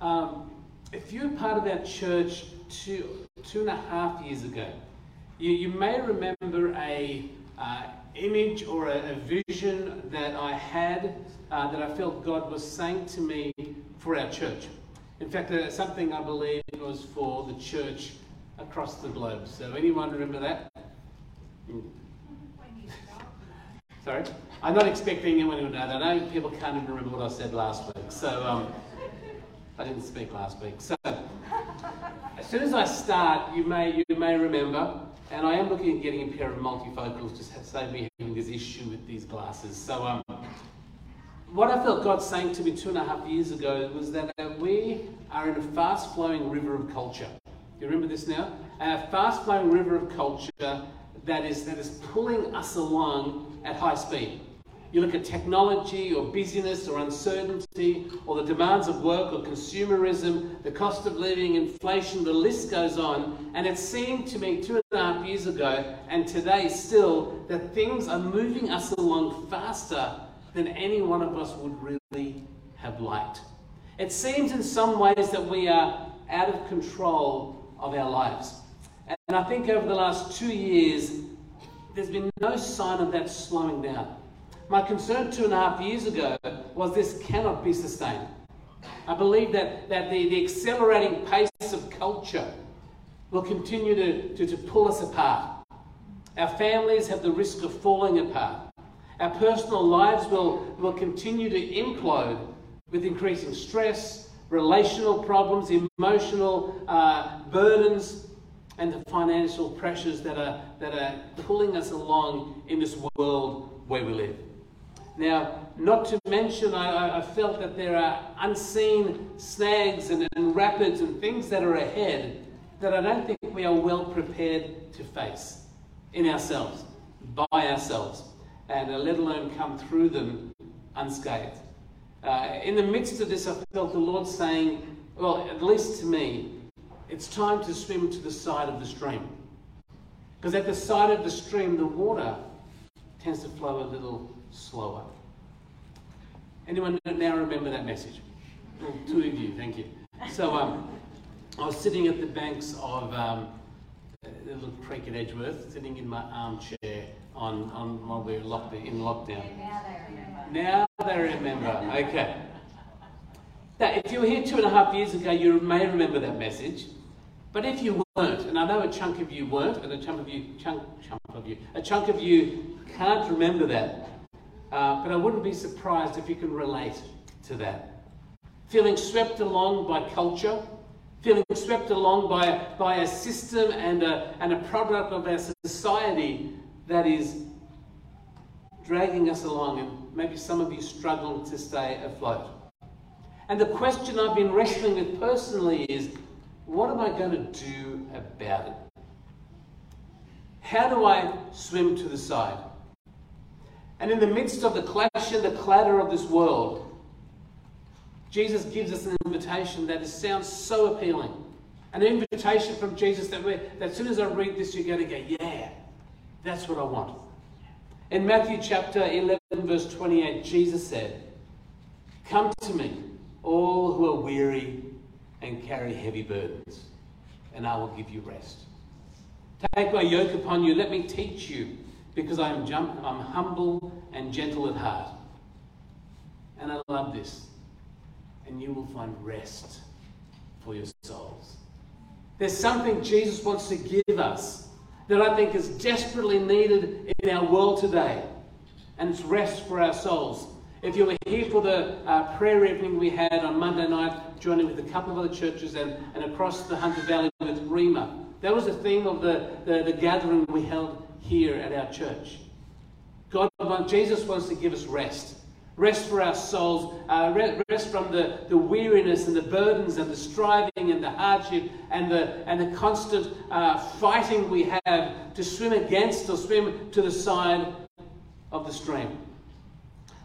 Um, if you were part of that church two, two and a half years ago, you, you may remember a uh, image or a, a, vision that I had uh, that I felt God was saying to me for our church. In fact, uh, something I believe was for the church across the globe. So, anyone remember that? Sorry? I'm not expecting anyone to know that. I know people can't even remember what I said last week. So, um, I didn't speak last week. So, as soon as I start, you may, you may remember, and I am looking at getting a pair of multifocals just to save me having this issue with these glasses. So, um, what I felt God saying to me two and a half years ago was that we are in a fast flowing river of culture. You remember this now? A fast flowing river of culture that is, that is pulling us along at high speed. You look at technology or busyness or uncertainty or the demands of work or consumerism, the cost of living, inflation, the list goes on. And it seemed to me two and a half years ago and today still that things are moving us along faster than any one of us would really have liked. It seems in some ways that we are out of control of our lives. And I think over the last two years, there's been no sign of that slowing down. My concern two and a half years ago was this cannot be sustained. I believe that, that the, the accelerating pace of culture will continue to, to, to pull us apart. Our families have the risk of falling apart. Our personal lives will, will continue to implode with increasing stress, relational problems, emotional uh, burdens, and the financial pressures that are, that are pulling us along in this world where we live. Now, not to mention, I, I felt that there are unseen snags and, and rapids and things that are ahead that I don't think we are well prepared to face in ourselves, by ourselves, and uh, let alone come through them unscathed. Uh, in the midst of this, I felt the Lord saying, well, at least to me, it's time to swim to the side of the stream. Because at the side of the stream, the water tends to flow a little slower. Anyone now remember that message? Well, two of you, thank you. So um, I was sitting at the banks of um, the little creek at Edgeworth, sitting in my armchair on, on while we were locked in lockdown. Now they remember. Now they remember. Okay. Now, if you were here two and a half years ago, you may remember that message. But if you weren't, and I know a chunk of you weren't, and a chunk of you, chunk, chunk of you, a chunk of you can't remember that. Uh, but I wouldn't be surprised if you can relate to that. Feeling swept along by culture, feeling swept along by, by a system and a, and a product of our society that is dragging us along, and maybe some of you struggling to stay afloat. And the question I've been wrestling with personally is what am I going to do about it? How do I swim to the side? And in the midst of the clash and the clatter of this world, Jesus gives us an invitation that sounds so appealing. An invitation from Jesus that, we that as soon as I read this, you're going to go, yeah, that's what I want. In Matthew chapter 11, verse 28, Jesus said, Come to me, all who are weary and carry heavy burdens, and I will give you rest. Take my yoke upon you, let me teach you because I am jump, I'm humble and gentle at heart. And I love this. And you will find rest for your souls. There's something Jesus wants to give us that I think is desperately needed in our world today. And it's rest for our souls. If you were here for the uh, prayer evening we had on Monday night, joining with a couple of other churches and, and across the Hunter Valley with Rima, that was the theme of the, the, the gathering we held here at our church. God, Jesus wants to give us rest. Rest for our souls, uh, rest from the, the weariness and the burdens and the striving and the hardship and the, and the constant uh, fighting we have to swim against or swim to the side of the stream.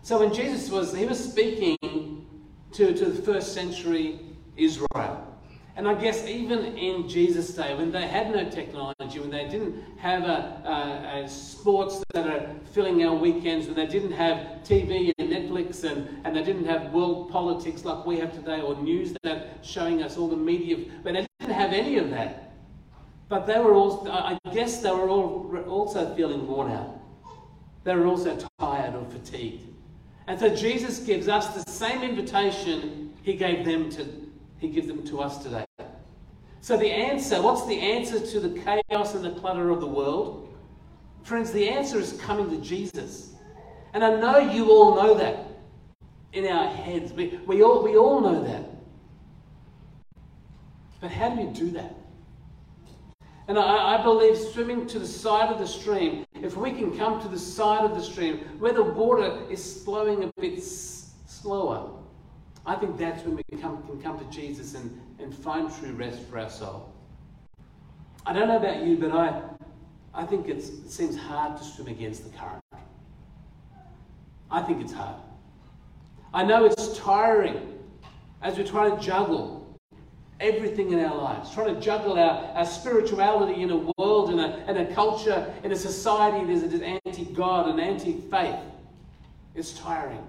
So when Jesus was, he was speaking to, to the first century Israel. And I guess even in Jesus' day, when they had no technology, when they didn't have a, a, a, sports that are filling our weekends, when they didn't have TV and Netflix, and, and they didn't have world politics like we have today, or news that are showing us all the media, but they didn't have any of that. But they were all, I guess they were all also feeling worn out. They were also tired or fatigued. And so Jesus gives us the same invitation he gave them to he gives them to us today. So, the answer what's the answer to the chaos and the clutter of the world? Friends, the answer is coming to Jesus. And I know you all know that in our heads. We, we, all, we all know that. But how do you do that? And I, I, believe swimming to the side of the stream, if we can come to the side of the stream where the water is flowing a bit s- slower, I think that's when we come, can come to Jesus and, and find true rest for our soul. I don't know about you, but I, I think it seems hard to swim against the current. I think it's hard. I know it's tiring as we try to juggle everything in our lives, trying to juggle our, our spirituality in a world, in a, in a culture, in a society that is anti God and anti faith. It's tiring.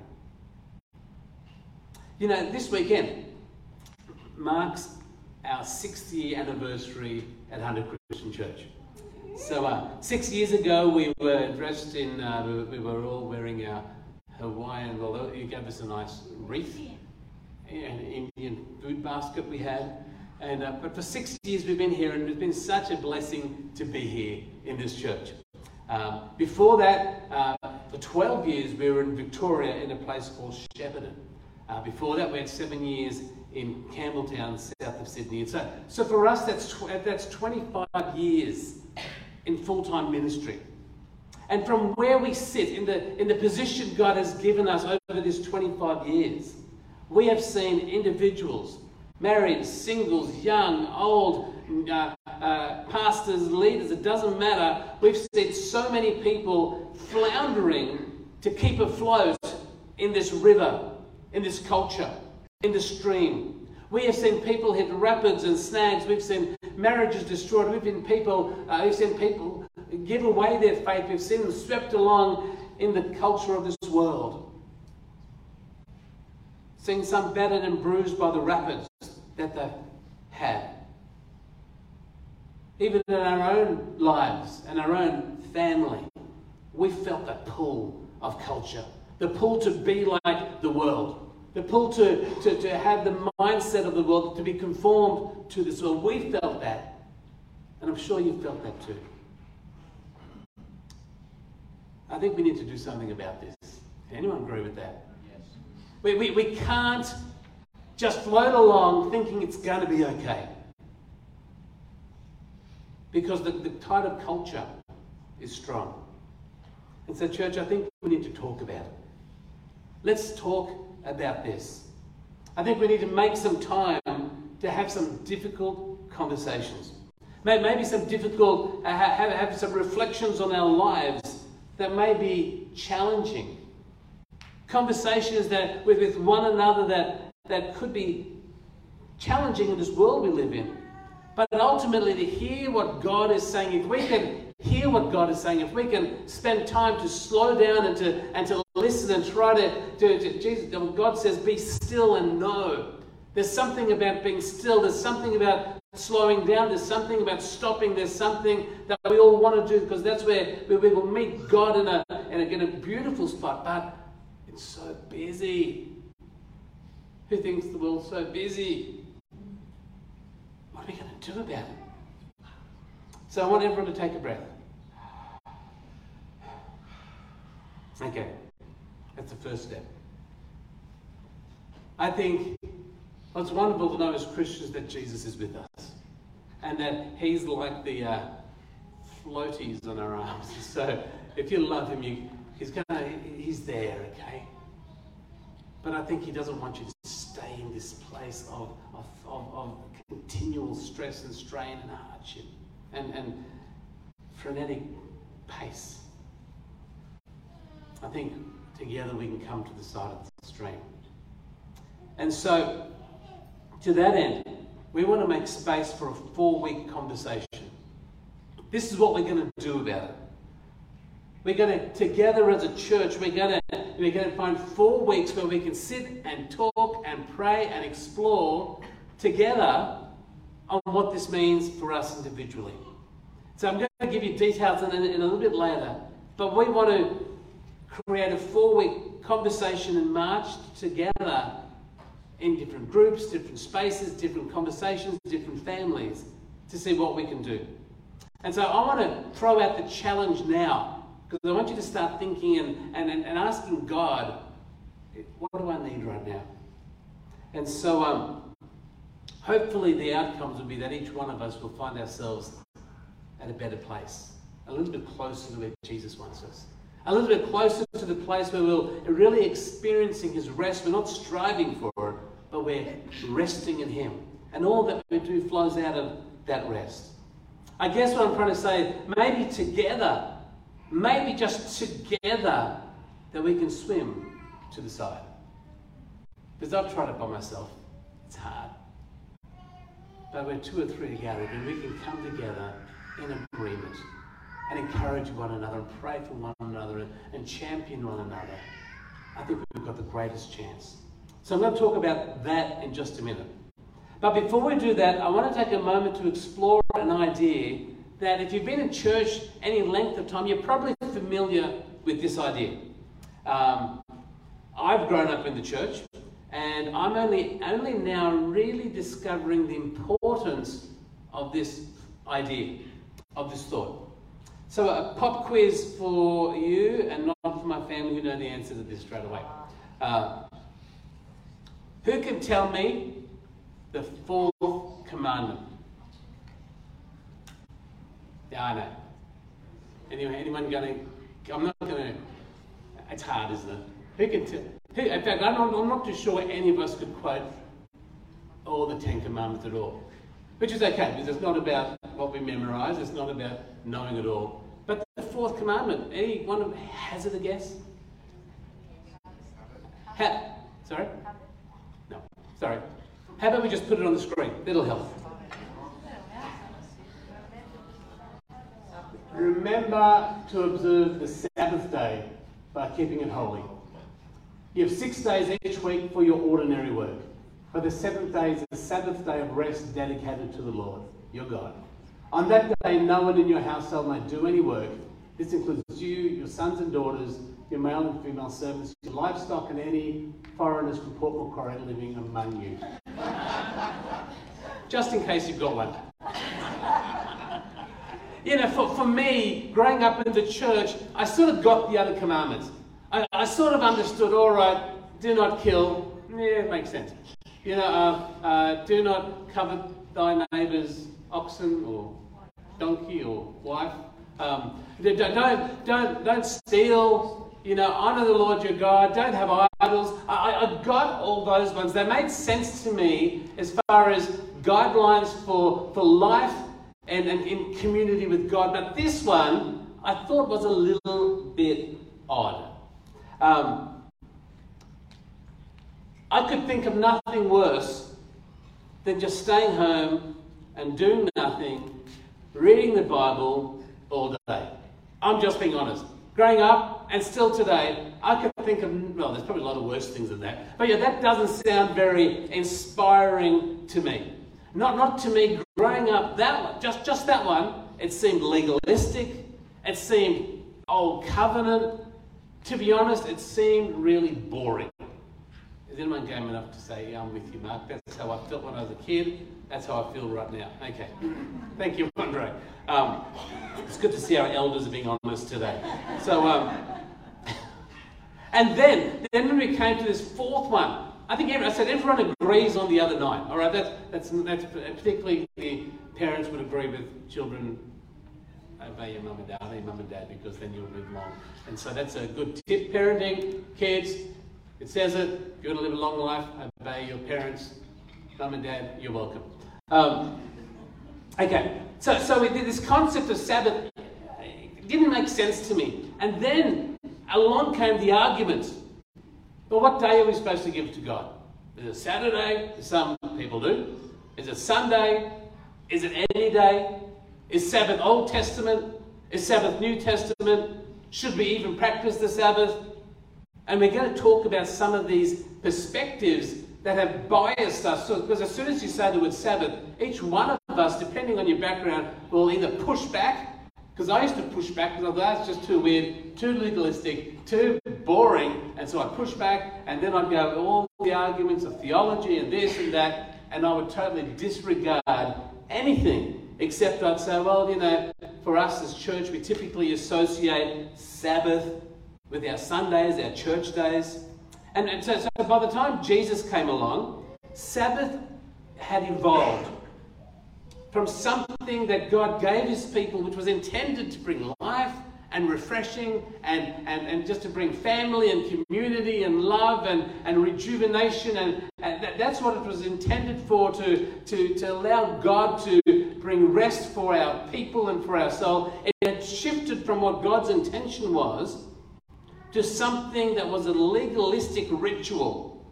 You know, this weekend marks our 60th year anniversary at Hunter Christian Church. So, uh, six years ago, we were dressed in, uh, we, were all wearing our Hawaiian, well, you gave us a nice wreath, an Indian food basket we had. And, uh, but for six years, we've been here, and it's been such a blessing to be here in this church. Um, before that, uh, for 12 years, we were in Victoria in a place called Shepparton. Uh, before that, we had seven years in Campbelltown, south of Sydney. And so, so for us, that's, tw- that's 25 years in full time ministry. And from where we sit, in the, in the position God has given us over this 25 years, we have seen individuals, married, singles, young, old, uh, uh, pastors, leaders, it doesn't matter. We've seen so many people floundering to keep afloat in this river in this culture, in the stream. We have seen people hit rapids and snags. We've seen marriages destroyed. We've seen people, uh, we've seen people give away their faith. We've seen them swept along in the culture of this world. Seen some battered and bruised by the rapids that they've had. Even in our own lives and our own family, we felt that pull of culture, the pull to be like the world. The pull to, to, to have the mindset of the world, to be conformed to this world. We felt that. And I'm sure you felt that too. I think we need to do something about this. Anyone agree with that? Yes. We, we, we can't just float along thinking it's going to be okay. Because the, the tide of culture is strong. And so, church, I think we need to talk about it. Let's talk about this. I think we need to make some time to have some difficult conversations. Maybe some difficult, uh, have, have some reflections on our lives that may be challenging. Conversations that with, with one another that, that could be challenging in this world we live in. But ultimately, to hear what God is saying, if we can hear what God is saying, if we can spend time to slow down and to, and to listen and try to, to, to Jesus, um, God says, be still and know. There's something about being still. There's something about slowing down. There's something about stopping. There's something that we all want to do because that's where we will meet God in a, in a, in a beautiful spot. But it's so busy. Who thinks the world's so busy? What are we going to do about it? So I want everyone to take a breath. Okay. That's the first step. I think what's wonderful to know as Christians that Jesus is with us and that He's like the uh, floaties on our arms. So if you love Him, you, He's gonna, He's there, okay? But I think He doesn't want you to stay in this place of, of, of, of continual stress and strain and hardship and, and frenetic pace. I think together we can come to the side of the stream. And so, to that end, we want to make space for a four week conversation. This is what we're going to do about it. We're going to, together as a church, we're going to, we're going to find four weeks where we can sit and talk and pray and explore together on what this means for us individually. So I'm going to give you details in, in, in a little bit later, but we want to create a four week conversation and march together in different groups, different spaces, different conversations, different families to see what we can do. And so I want to throw out the challenge now because I want you to start thinking and, and, and asking God, what do I need right now? And so um, hopefully the outcomes will be that each one of us will find ourselves at a better place, a little bit closer to where Jesus wants us a little bit closer to the place where we're really experiencing His rest. We're not striving for it, but we're resting in Him. And all that we do flows out of that rest. I guess what I'm trying to say, maybe together, maybe just together, that we can swim to the side. Because I've tried it by myself. It's hard. But we're two or three together, and we can come together in agreement and encourage one another and pray for one another and, champion one another, I think we've got the greatest chance. So I'm going to talk about that in just a minute. But before we do that, I want to take a moment to explore an idea that if you've been in church any length of time, you're probably familiar with this idea. Um, I've grown up in the church, and I'm only, only now really discovering the importance of this idea, of this thought. So a pop quiz for you and not for my family who know the answers to this straight away. Uh, who can tell me the fourth commandment? Yeah, I know. Anyone, anyone going to? I'm not going to. It's hard, isn't it? Who can tell? Who, in fact, I'm not, I'm not too sure any of us could quote all the Ten Commandments at all. Which is okay, because it's not about what we memorize, it's not about knowing it all fourth commandment? Anyone hazard a guess? Ha- sorry? No, sorry. How about we just put it on the screen? That'll help. Remember to observe the Sabbath day by keeping it holy. You have six days each week for your ordinary work, but the seventh day is the Sabbath day of rest dedicated to the Lord, your God. On that day, no one in your household may do any work this includes you, your sons and daughters, your male and female servants, your livestock, and any foreigners from Port Macquarie living among you. Just in case you've got one. you know, for, for me, growing up in the church, I sort of got the other commandments. I, I sort of understood, all right, do not kill. Yeah, it makes sense. You know, uh, uh, do not covet thy neighbour's oxen or donkey or wife. Um, don't, don't, don't steal. You know, honor the Lord your God. Don't have idols. I, I got all those ones. They made sense to me as far as guidelines for, for life and, and in community with God. But this one I thought was a little bit odd. Um, I could think of nothing worse than just staying home and doing nothing, reading the Bible, all day. I'm just being honest. Growing up and still today, I can think of, well, there's probably a lot of worse things than that. But yeah, that doesn't sound very inspiring to me. Not, not to me growing up, that one, just, just that one, it seemed legalistic. It seemed old covenant. To be honest, it seemed really boring. Is anyone game enough to say, yeah, I'm with you, Mark? That's how I felt when I was a kid. That's how I feel right now. Okay. Thank you, Andre. Um, it's good to see our elders are being honest today. So, um, and then, then when we came to this fourth one, I think every, I said everyone agrees on the other nine. All right, that's, that's, that's particularly the parents would agree with children obey your mum and dad, obey mum and dad because then you'll live long. And so that's a good tip. Parenting, kids, it says it. If you want to live a long life, obey your parents, mum and dad, you're welcome. Um, okay, so, so we did this concept of Sabbath It didn't make sense to me. And then along came the argument. But what day are we supposed to give to God? Is it Saturday? Some people do. Is it Sunday? Is it any day? Is Sabbath Old Testament? Is Sabbath New Testament? Should we even practice the Sabbath? And we're going to talk about some of these perspectives that have biased us. So, because as soon as you say the word Sabbath, each one of us, depending on your background, will either push back. Because I used to push back because I thought that's just too weird, too legalistic, too boring. And so I push back, and then I'd go all the arguments of theology and this and that, and I would totally disregard anything except I'd say, well, you know, for us as church, we typically associate Sabbath with our Sundays, our church days. And, and so, so by the time Jesus came along, Sabbath had evolved from something that God gave his people, which was intended to bring life and refreshing and, and, and just to bring family and community and love and, and rejuvenation. And, and that, that's what it was intended for to, to, to allow God to bring rest for our people and for our soul. It had shifted from what God's intention was to something that was a legalistic ritual.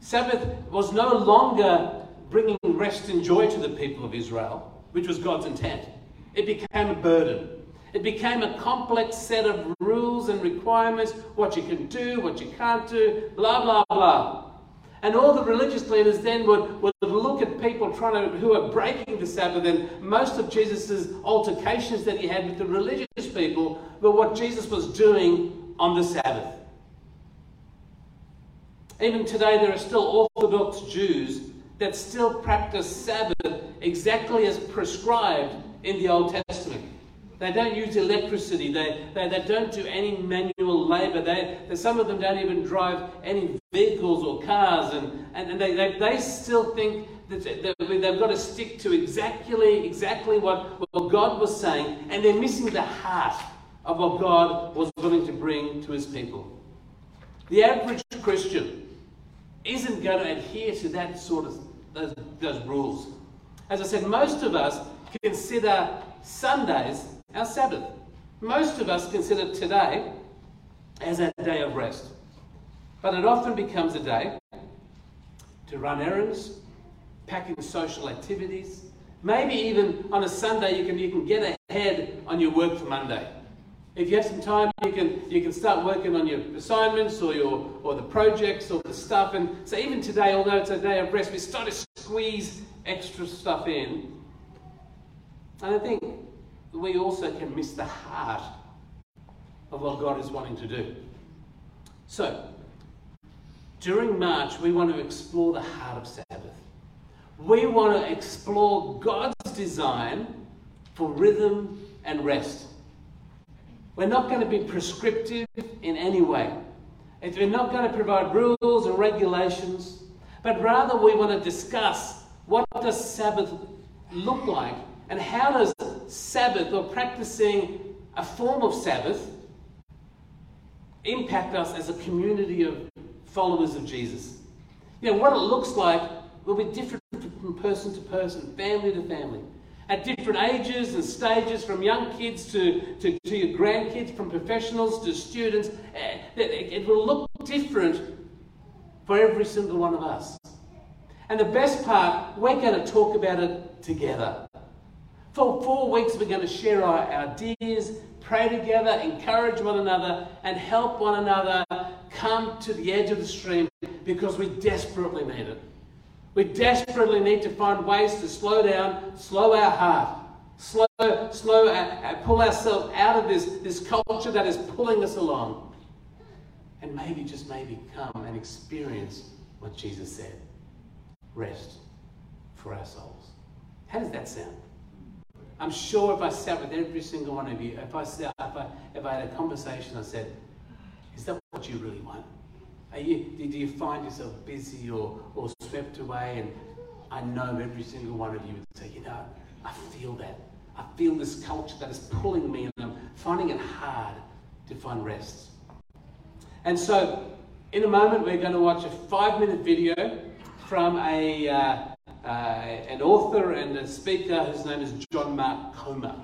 Sabbath was no longer bringing rest and joy to the people of Israel, which was God's intent. It became a burden. It became a complex set of rules and requirements what you can do, what you can't do, blah, blah, blah. And all the religious leaders then would, would look at people trying to, who are breaking the Sabbath, and most of Jesus' altercations that he had with the religious people were what Jesus was doing on the Sabbath. Even today, there are still Orthodox Jews that still practice Sabbath exactly as prescribed in the Old Testament. They don't use electricity. They, they, they don't do any manual labor. They, they, some of them don't even drive any vehicles or cars. And, and, and they, they, they still think that they've got to stick to exactly, exactly what, what God was saying. And they're missing the heart of what God was willing to bring to his people. The average Christian isn't going to adhere to that sort of those, those rules. As I said, most of us consider Sundays our Sabbath. Most of us consider today as a day of rest. But it often becomes a day to run errands, pack in social activities. Maybe even on a Sunday you can, you can get ahead on your work for Monday. If you have some time, you can, you can start working on your assignments or, your, or the projects or the stuff. And so even today, although it's a day of rest, we start to squeeze extra stuff in. And I think we also can miss the heart of what God is wanting to do. So, during March, we want to explore the heart of Sabbath. We want to explore God's design for rhythm and rest. We're not going to be prescriptive in any way. We're not going to provide rules and regulations, but rather we want to discuss what does Sabbath look like and how does Sabbath or practicing a form of Sabbath impact us as a community of followers of Jesus? You know, what it looks like will be different from person to person, family to family. At different ages and stages, from young kids to, to, to your grandkids, from professionals to students, eh, it will look different for every single one of us. And the best part, we're going to talk about it together. For four weeks, we're going to share our ideas, pray together, encourage one another, and help one another come to the edge of the stream because we desperately need it. We desperately need to find ways to slow down, slow our heart, slow, slow, uh, pull ourselves out of this, this culture that is pulling us along. And maybe, just maybe, come and experience what Jesus said rest for our souls. How does that sound? I'm sure if I sat with every single one of you, if I, sat, if I, if I had a conversation, I said, is that what you really want? Are you, do you find yourself busy or, or swept away? And I know every single one of you would say, you know, I feel that. I feel this culture that is pulling me and I'm finding it hard to find rest. And so, in a moment, we're going to watch a five minute video from a, uh, uh, an author and a speaker whose name is John Mark Comer.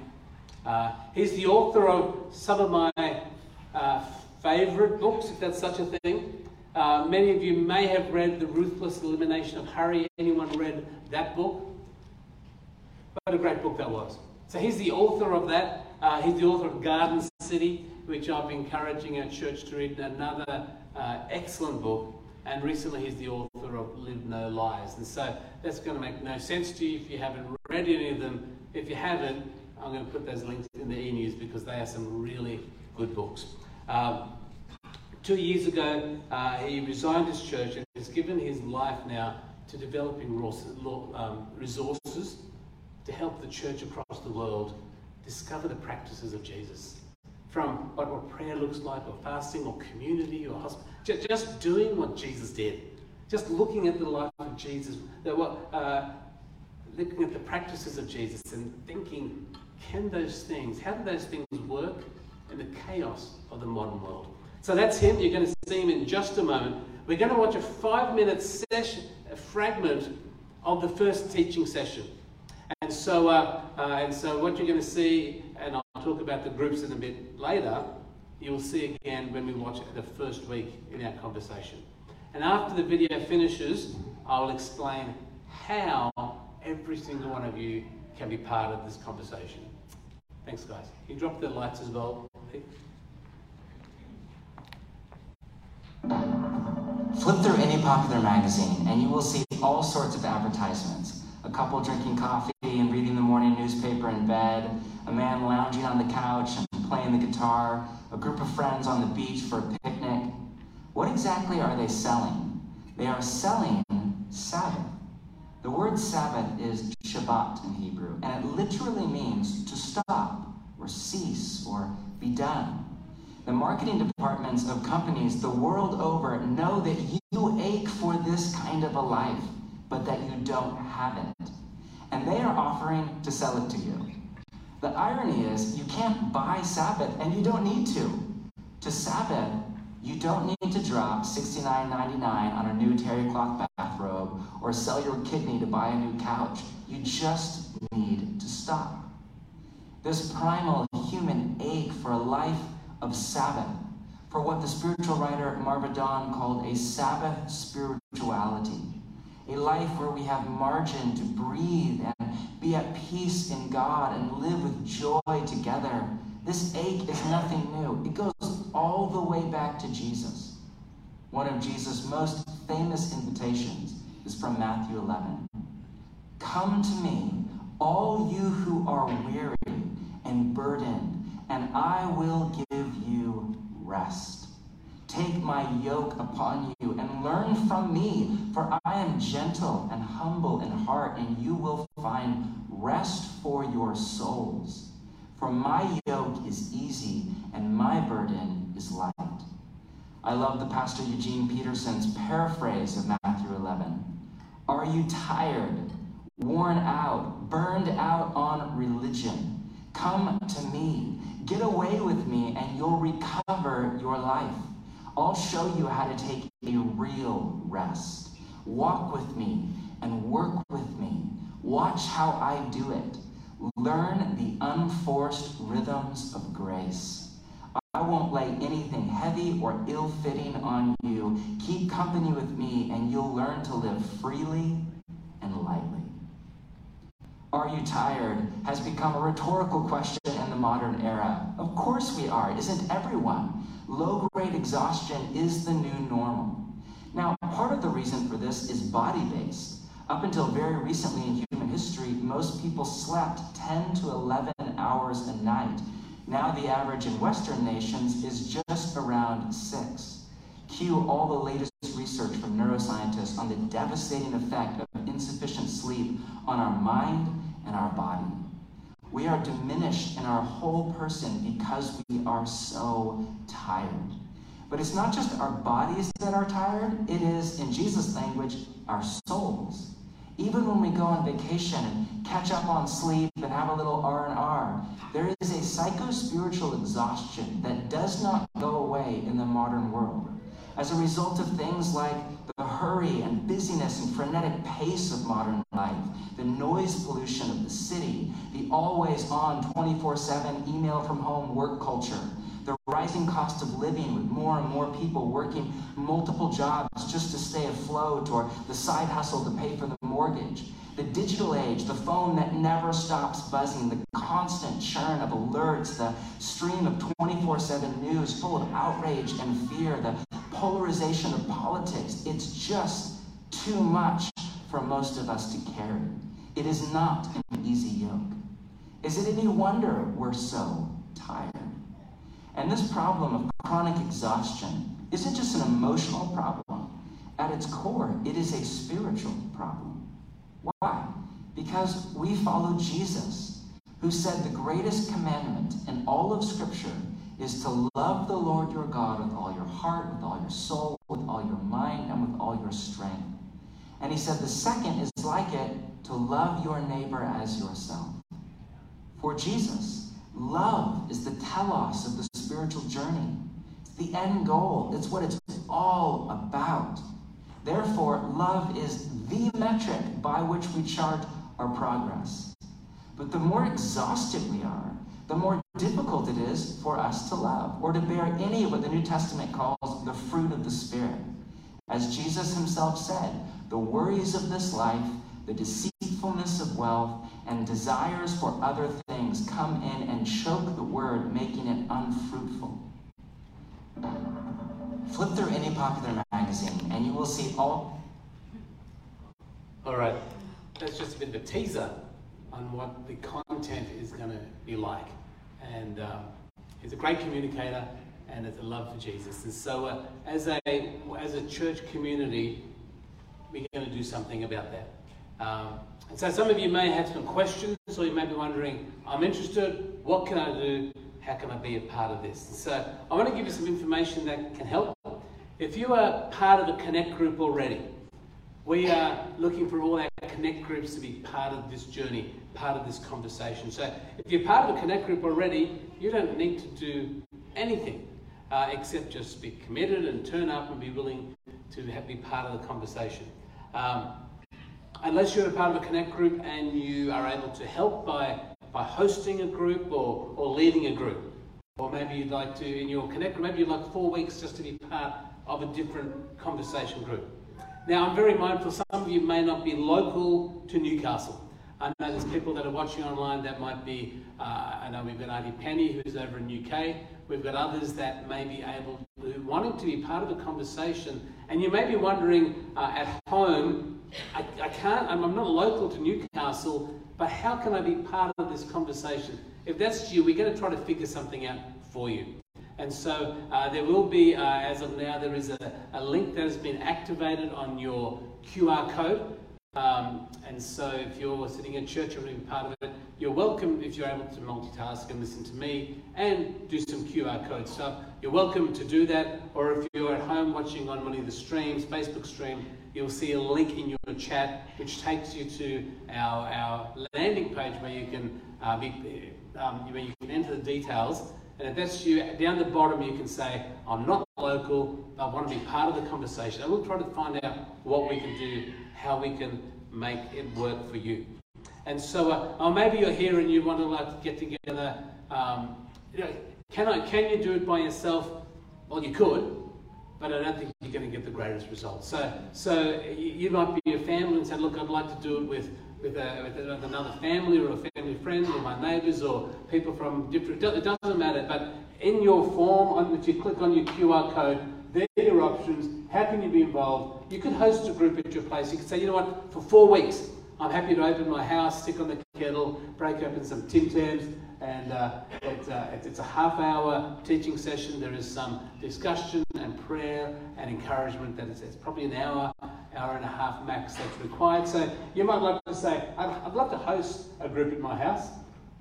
Uh, he's the author of some of my uh, favourite books, if that's such a thing. Uh, many of you may have read The Ruthless Elimination of Hurry. Anyone read that book? What a great book that was. So he's the author of that. Uh, he's the author of Garden City, which I've been encouraging our church to read. Another uh, excellent book. And recently he's the author of Live No Lies. And so that's going to make no sense to you if you haven't read any of them. If you haven't, I'm going to put those links in the e-news because they are some really good books. Um, two years ago, uh, he resigned his church and has given his life now to developing um, resources to help the church across the world discover the practices of Jesus. From what, prayer looks like, or fasting, or community, or hospital, just, just doing what Jesus did. Just looking at the life of Jesus, uh, looking at the practices of Jesus and thinking, can those things, how do those things work in the chaos of the modern world? So that's him. You're going to see him in just a moment. We're going to watch a five minute session, a fragment of the first teaching session. And so, uh, uh, and so what you're going to see, and I'll talk about the groups in a bit later, you'll see again when we watch the first week in our conversation. And after the video finishes, I'll explain how every single one of you can be part of this conversation. Thanks, guys. You drop the lights as well? Flip through any popular magazine and you will see all sorts of advertisements. A couple drinking coffee and reading the morning newspaper in bed, a man lounging on the couch and playing the guitar, a group of friends on the beach for a picnic. What exactly are they selling? They are selling Sabbath. The word Sabbath is Shabbat in Hebrew, and it literally means to stop or cease or be done. The marketing departments of companies the world over know that you ache for this kind of a life, but that you don't have it. And they are offering to sell it to you. The irony is, you can't buy Sabbath, and you don't need to. To Sabbath, you don't need to drop $69.99 on a new terry cloth bathrobe or sell your kidney to buy a new couch. You just need to stop. This primal human ache for a life of Sabbath, for what the spiritual writer Marva Dawn called a Sabbath spirituality, a life where we have margin to breathe and be at peace in God and live with joy together. This ache is nothing new. It goes all the way back to Jesus. One of Jesus' most famous invitations is from Matthew 11. Come to me, all you who are weary and burdened, and I will give you rest. Take my yoke upon you and learn from me, for I am gentle and humble in heart, and you will find rest for your souls. For my yoke is easy and my burden is light. I love the Pastor Eugene Peterson's paraphrase of Matthew 11. Are you tired, worn out, burned out on religion? Come to me. Get away with me, and you'll recover your life. I'll show you how to take a real rest. Walk with me and work with me. Watch how I do it. Learn the unforced rhythms of grace. I won't lay anything heavy or ill fitting on you. Keep company with me, and you'll learn to live freely and lightly. Are you tired? has become a rhetorical question in the modern era. Of course we are. Isn't everyone? Low grade exhaustion is the new normal. Now, part of the reason for this is body based. Up until very recently in human history, most people slept 10 to 11 hours a night. Now, the average in Western nations is just around six. Cue all the latest research from neuroscientists on the devastating effect of insufficient sleep on our mind and our body. We are diminished in our whole person because we are so tired. But it's not just our bodies that are tired, it is, in Jesus' language, our souls. Even when we go on vacation and catch up on sleep and have a little R&R, there is a psycho-spiritual exhaustion that does not go away in the modern world as a result of things like the hurry and busyness and frenetic pace of modern life, the noise pollution of the city, the always on 24 7 email from home work culture, the rising cost of living with more and more people working multiple jobs just to stay afloat or the side hustle to pay for the mortgage. The digital age, the phone that never stops buzzing, the constant churn of alerts, the stream of 24 7 news full of outrage and fear, the polarization of politics. It's just too much for most of us to carry. It is not an easy yoke. Is it any wonder we're so tired? And this problem of chronic exhaustion isn't just an emotional problem. At its core, it is a spiritual problem. Why? Because we follow Jesus, who said the greatest commandment in all of Scripture is to love the Lord your God with all your heart, with all your soul, with all your mind, and with all your strength. And he said the second is like it to love your neighbor as yourself. For Jesus, love is the telos of the spiritual journey. It's the end goal. It's what it's all about. Therefore, love is the metric by which we chart our progress. But the more exhausted we are, the more difficult it is for us to love or to bear any of what the New Testament calls the fruit of the Spirit. As Jesus himself said, the worries of this life, the deceitfulness of wealth, and desires for other things come in and choke the word, making it unfruitful. Flip through any popular magazine, and you will see all. All right, that's just of a teaser on what the content is going to be like. And um, he's a great communicator and has a love for Jesus. And so, uh, as, a, as a church community, we're going to do something about that. Um, so some of you may have some questions, or you may be wondering, I'm interested, what can I do? How can I be a part of this? So I want to give you some information that can help. If you are part of a Connect group already, we are looking for all our Connect groups to be part of this journey, part of this conversation. So if you're part of a Connect group already, you don't need to do anything uh, except just be committed and turn up and be willing to have, be part of the conversation. Um, unless you're a part of a Connect group and you are able to help by, by hosting a group or, or leading a group. Or maybe you'd like to, in your Connect group, maybe you'd like four weeks just to be part of a different conversation group. Now, I'm very mindful some of you may not be local to Newcastle. I know there's people that are watching online that might be, uh, I know we've got Auntie Penny who's over in UK. We've got others that may be able, wanting to be part of the conversation. And you may be wondering uh, at home, I, I can't, I'm, I'm not local to Newcastle, but how can I be part of this conversation? If that's you, we're going to try to figure something out for you. And so uh, there will be, uh, as of now, there is a, a, link that has been activated on your QR code. Um, and so if you're sitting in church or being part of it, you're welcome if you're able to multitask and listen to me and do some QR code stuff. You're welcome to do that. Or if you're at home watching on one of the streams, Facebook stream, you'll see a link in your chat which takes you to our, our landing page where you can uh, be, um, where you can enter the details. And if that's you, down the bottom you can say, I'm not local, I want to be part of the conversation. And we'll try to find out what we can do how we can make it work for you. And so, uh, or maybe you're here and you want to like get together. Um, you know, can I? Can you do it by yourself? Well, you could, but I don't think you're going to get the greatest results. So, so you might be a family and say, look, I'd like to do it with with, a, with another family or a family friend or my neighbours or people from different. It doesn't matter. But in your form, if you click on your QR code, your options. How can you be involved? You could host a group at your place. You could say, you know what, for four weeks, I'm happy to open my house, stick on the kettle, break open some Tim Tams, and uh, it's, uh, it's, a half hour teaching session. There is some discussion and prayer and encouragement. That it's, it's probably an hour, hour and a half max that's required. So you might like to say, I'd, I'd love to host a group at my house.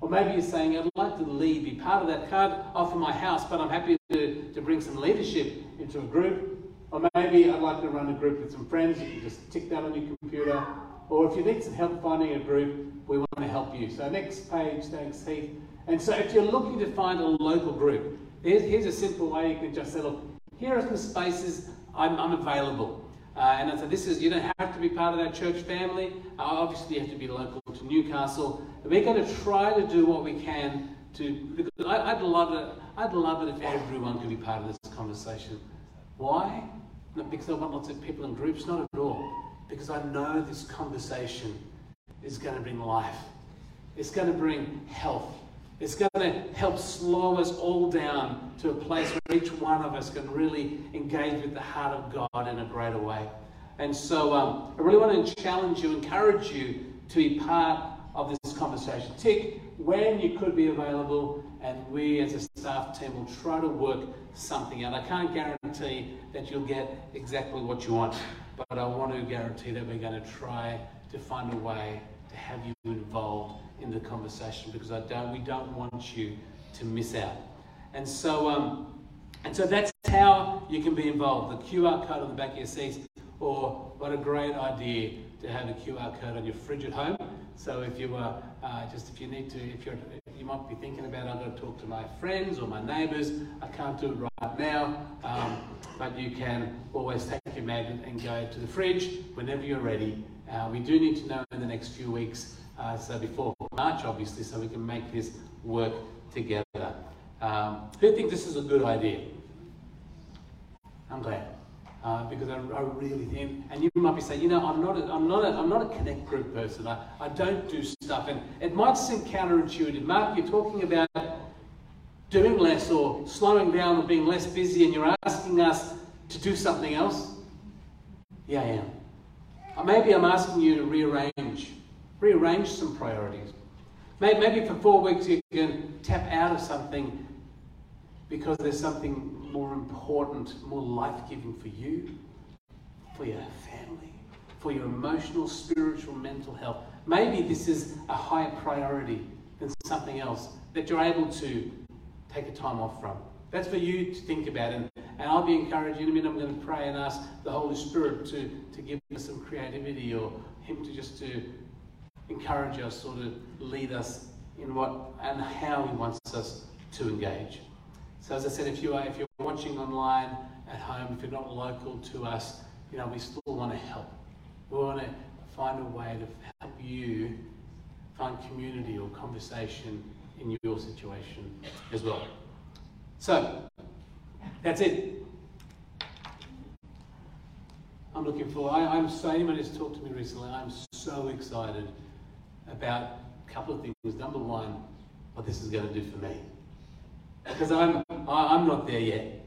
Or maybe you're saying, I'd like to lead, be part of that. Can't offer my house, but I'm happy to, to bring some leadership into a group. Or maybe I'd like to run a group with some friends. You can just tick that on your computer. Or if you need some help finding a group, we want to help you. So next page, thanks Heath. And so if you're looking to find a local group, here's, here's a simple way you can just say, look, here are some spaces, I'm, I'm available. Uh, and so this is, you don't have to be part of that church family. Uh, obviously, you have to be local to Newcastle. We're going to try to do what we can to, because I, would love to, I'd love it if everyone could be part of this conversation. Why? Not because I want lots of people in groups, not at all. Because I know this conversation is going to bring life. It's going to bring health. It's going to help slow us all down to a place where each one of us can really engage with the heart of God in a greater way. And so um, I really want to challenge you, encourage you to be part of this conversation. Tick when you could be available, and we as a staff team will try to work something out. I can't guarantee that you'll get exactly what you want, but I want to guarantee that we're going to try to find a way to have you involved in the conversation because I don't, we don't want you to miss out. And so, um, and so that's how you can be involved. The QR code on the back of your seats, or what a great idea to have a QR code on your fridge at home. So if you are uh, just if you need to, if you're you might be thinking about I'm going to talk to my friends or my neighbours. I can't do it right now, um, but you can always take your magnet and go to the fridge whenever you're ready. Uh, we do need to know in the next few weeks uh, so before March, obviously, so we can make this work together. Um, who think this is a good idea? I'm glad. Uh, because I, I, really think, and you might be saying, you know, I'm not, a, I'm not, a, I'm not a connect group person. I, I don't do stuff, and it might seem counterintuitive. Mark, you're talking about doing less or slowing down or being less busy, and you're asking us to do something else. Yeah, I am. Or maybe I'm asking you to rearrange Rearrange some priorities. Maybe, Maybe for four weeks you can tap out of something because there's something more important, more life giving for you, for your family, for your emotional, spiritual, mental health. Maybe this is a higher priority than something else that you're able to take a time off from. That's for you to think about. And, and I'll be encouraging in a minute. I'm going to pray and ask the Holy Spirit to, to give us some creativity or Him to just to encourage us or to lead us in what and how He wants us to engage. So as I said, if you are if you're watching online at home, if you're not local to us, you know we still want to help. We want to find a way to help you find community or conversation in your situation as well. So that's it. I'm looking for. I, am so anyone who's talked to me recently. I'm so excited about a couple of things. Number one, what this is going to do for me. Because I'm, I'm not there yet.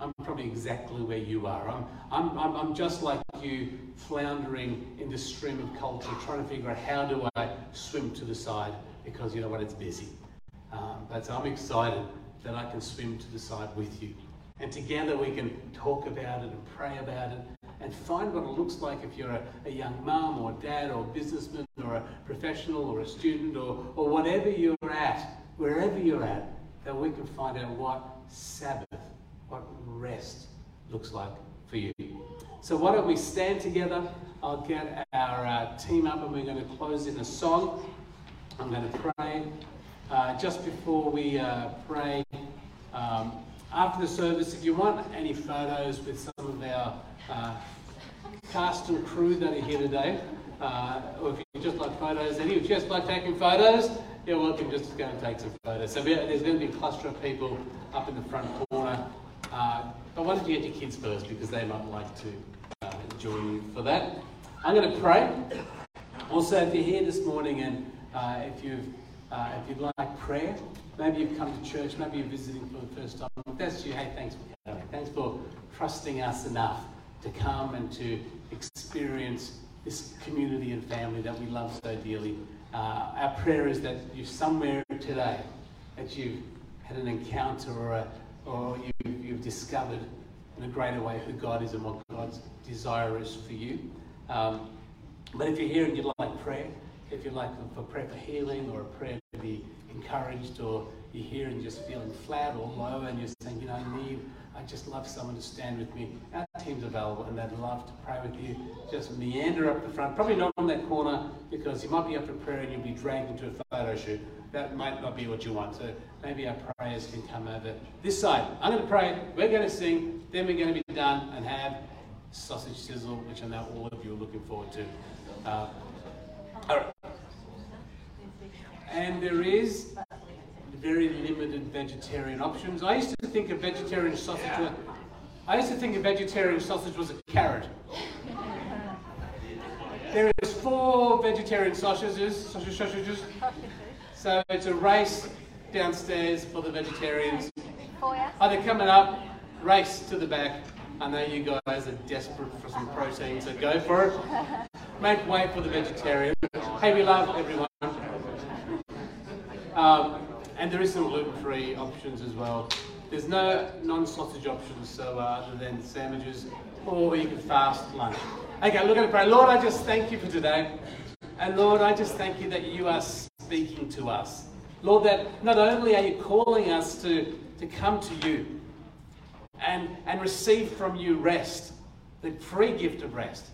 I'm probably exactly where you are. I'm, I'm, I'm, I'm just like you, floundering in the stream of culture, trying to figure out how do I swim to the side because you know what, it's busy. Um, but so I'm excited that I can swim to the side with you. And together we can talk about it and pray about it and find what it looks like if you're a, a young mum or dad or businessman or a professional or a student or, or whatever you're at, wherever you're at, that we can find out what Sabbath, what rest looks like for you. So why don't we stand together? I'll get our uh, team up and we're going to close in a song. I'm going to pray. Uh, just before we uh, pray, um, after the service, if you want any photos with some of our uh, cast and crew that are here today, uh, or if you just like photos, and you just like taking photos, you're welcome just to go and take some photos. So there's going to be a cluster of people up in the front corner. Uh, but why don't you get your kids first because they might like to uh, join you for that. I'm going to pray. Also, if you're here this morning and uh, if you've uh, if you'd like prayer, maybe you've come to church, maybe you're visiting for the first time. If that's you, hey, thanks for coming. Thanks for trusting us enough to come and to experience this community and family that we love so dearly. Uh, our prayer is that you somewhere today that you've had an encounter or, a, or you, you've discovered in a greater way who God is and what God's desire is for you. Um, but if you're here and you'd like prayer, if you'd like for prayer for healing or a prayer to be encouraged, or you're here and just feeling flat or low and you're saying, you know, I need I just love someone to stand with me. Our team's available and they'd love to pray with you. Just meander up the front. Probably not on that corner because you might be up for prayer and you'll be dragged into a photo shoot. That might not be what you want. So maybe our prayers can come over this side. I'm going to pray, we're going to sing, then we're going to be done and have sausage sizzle, which I know all of you are looking forward to. Uh, all right. And there is very limited vegetarian options. I used to think a vegetarian sausage was, I used to think a vegetarian sausage was a carrot. There is four vegetarian sausages, sausage sausages. So it's a race downstairs for the vegetarians. Are they coming up? Race to the back. I know you guys are desperate for some protein, so go for it. Make way for the vegetarian. Hey, we love everyone. Um, and there is some gluten-free options as well. There's no non-sausage options, so uh, other than sandwiches, or you can fast lunch. Okay, look at it, pray. Lord, I just thank you for today. And Lord, I just thank you that you are speaking to us. Lord, that not only are you calling us to, to come to you and, and receive from you rest, the free gift of rest,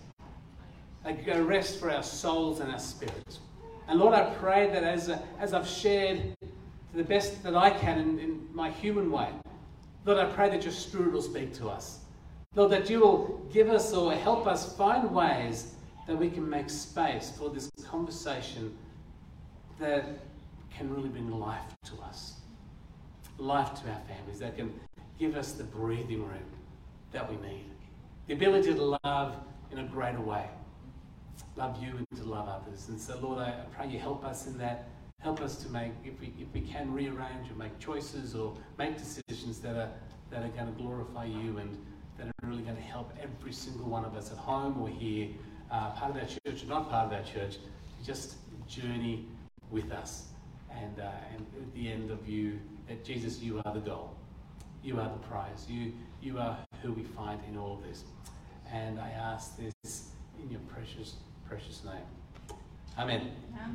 a rest for our souls and our spirits. And Lord, I pray that as, as I've shared the best that I can in, in my human way, Lord, I pray that your Spirit will speak to us. Lord, that you will give us or help us find ways that we can make space for this conversation that can really bring life to us, life to our families, that can give us the breathing room that we need, the ability to love in a greater way, love you and to love others. And so, Lord, I pray you help us in that. Help us to make, if we, if we can, rearrange or make choices or make decisions that are, that are going to glorify you and that are really going to help every single one of us at home or here, uh, part of our church or not part of our church, just journey with us. And, uh, and at the end of you, that Jesus, you are the goal. You are the prize. You, you are who we find in all of this. And I ask this in your precious, precious name. Amen. Amen.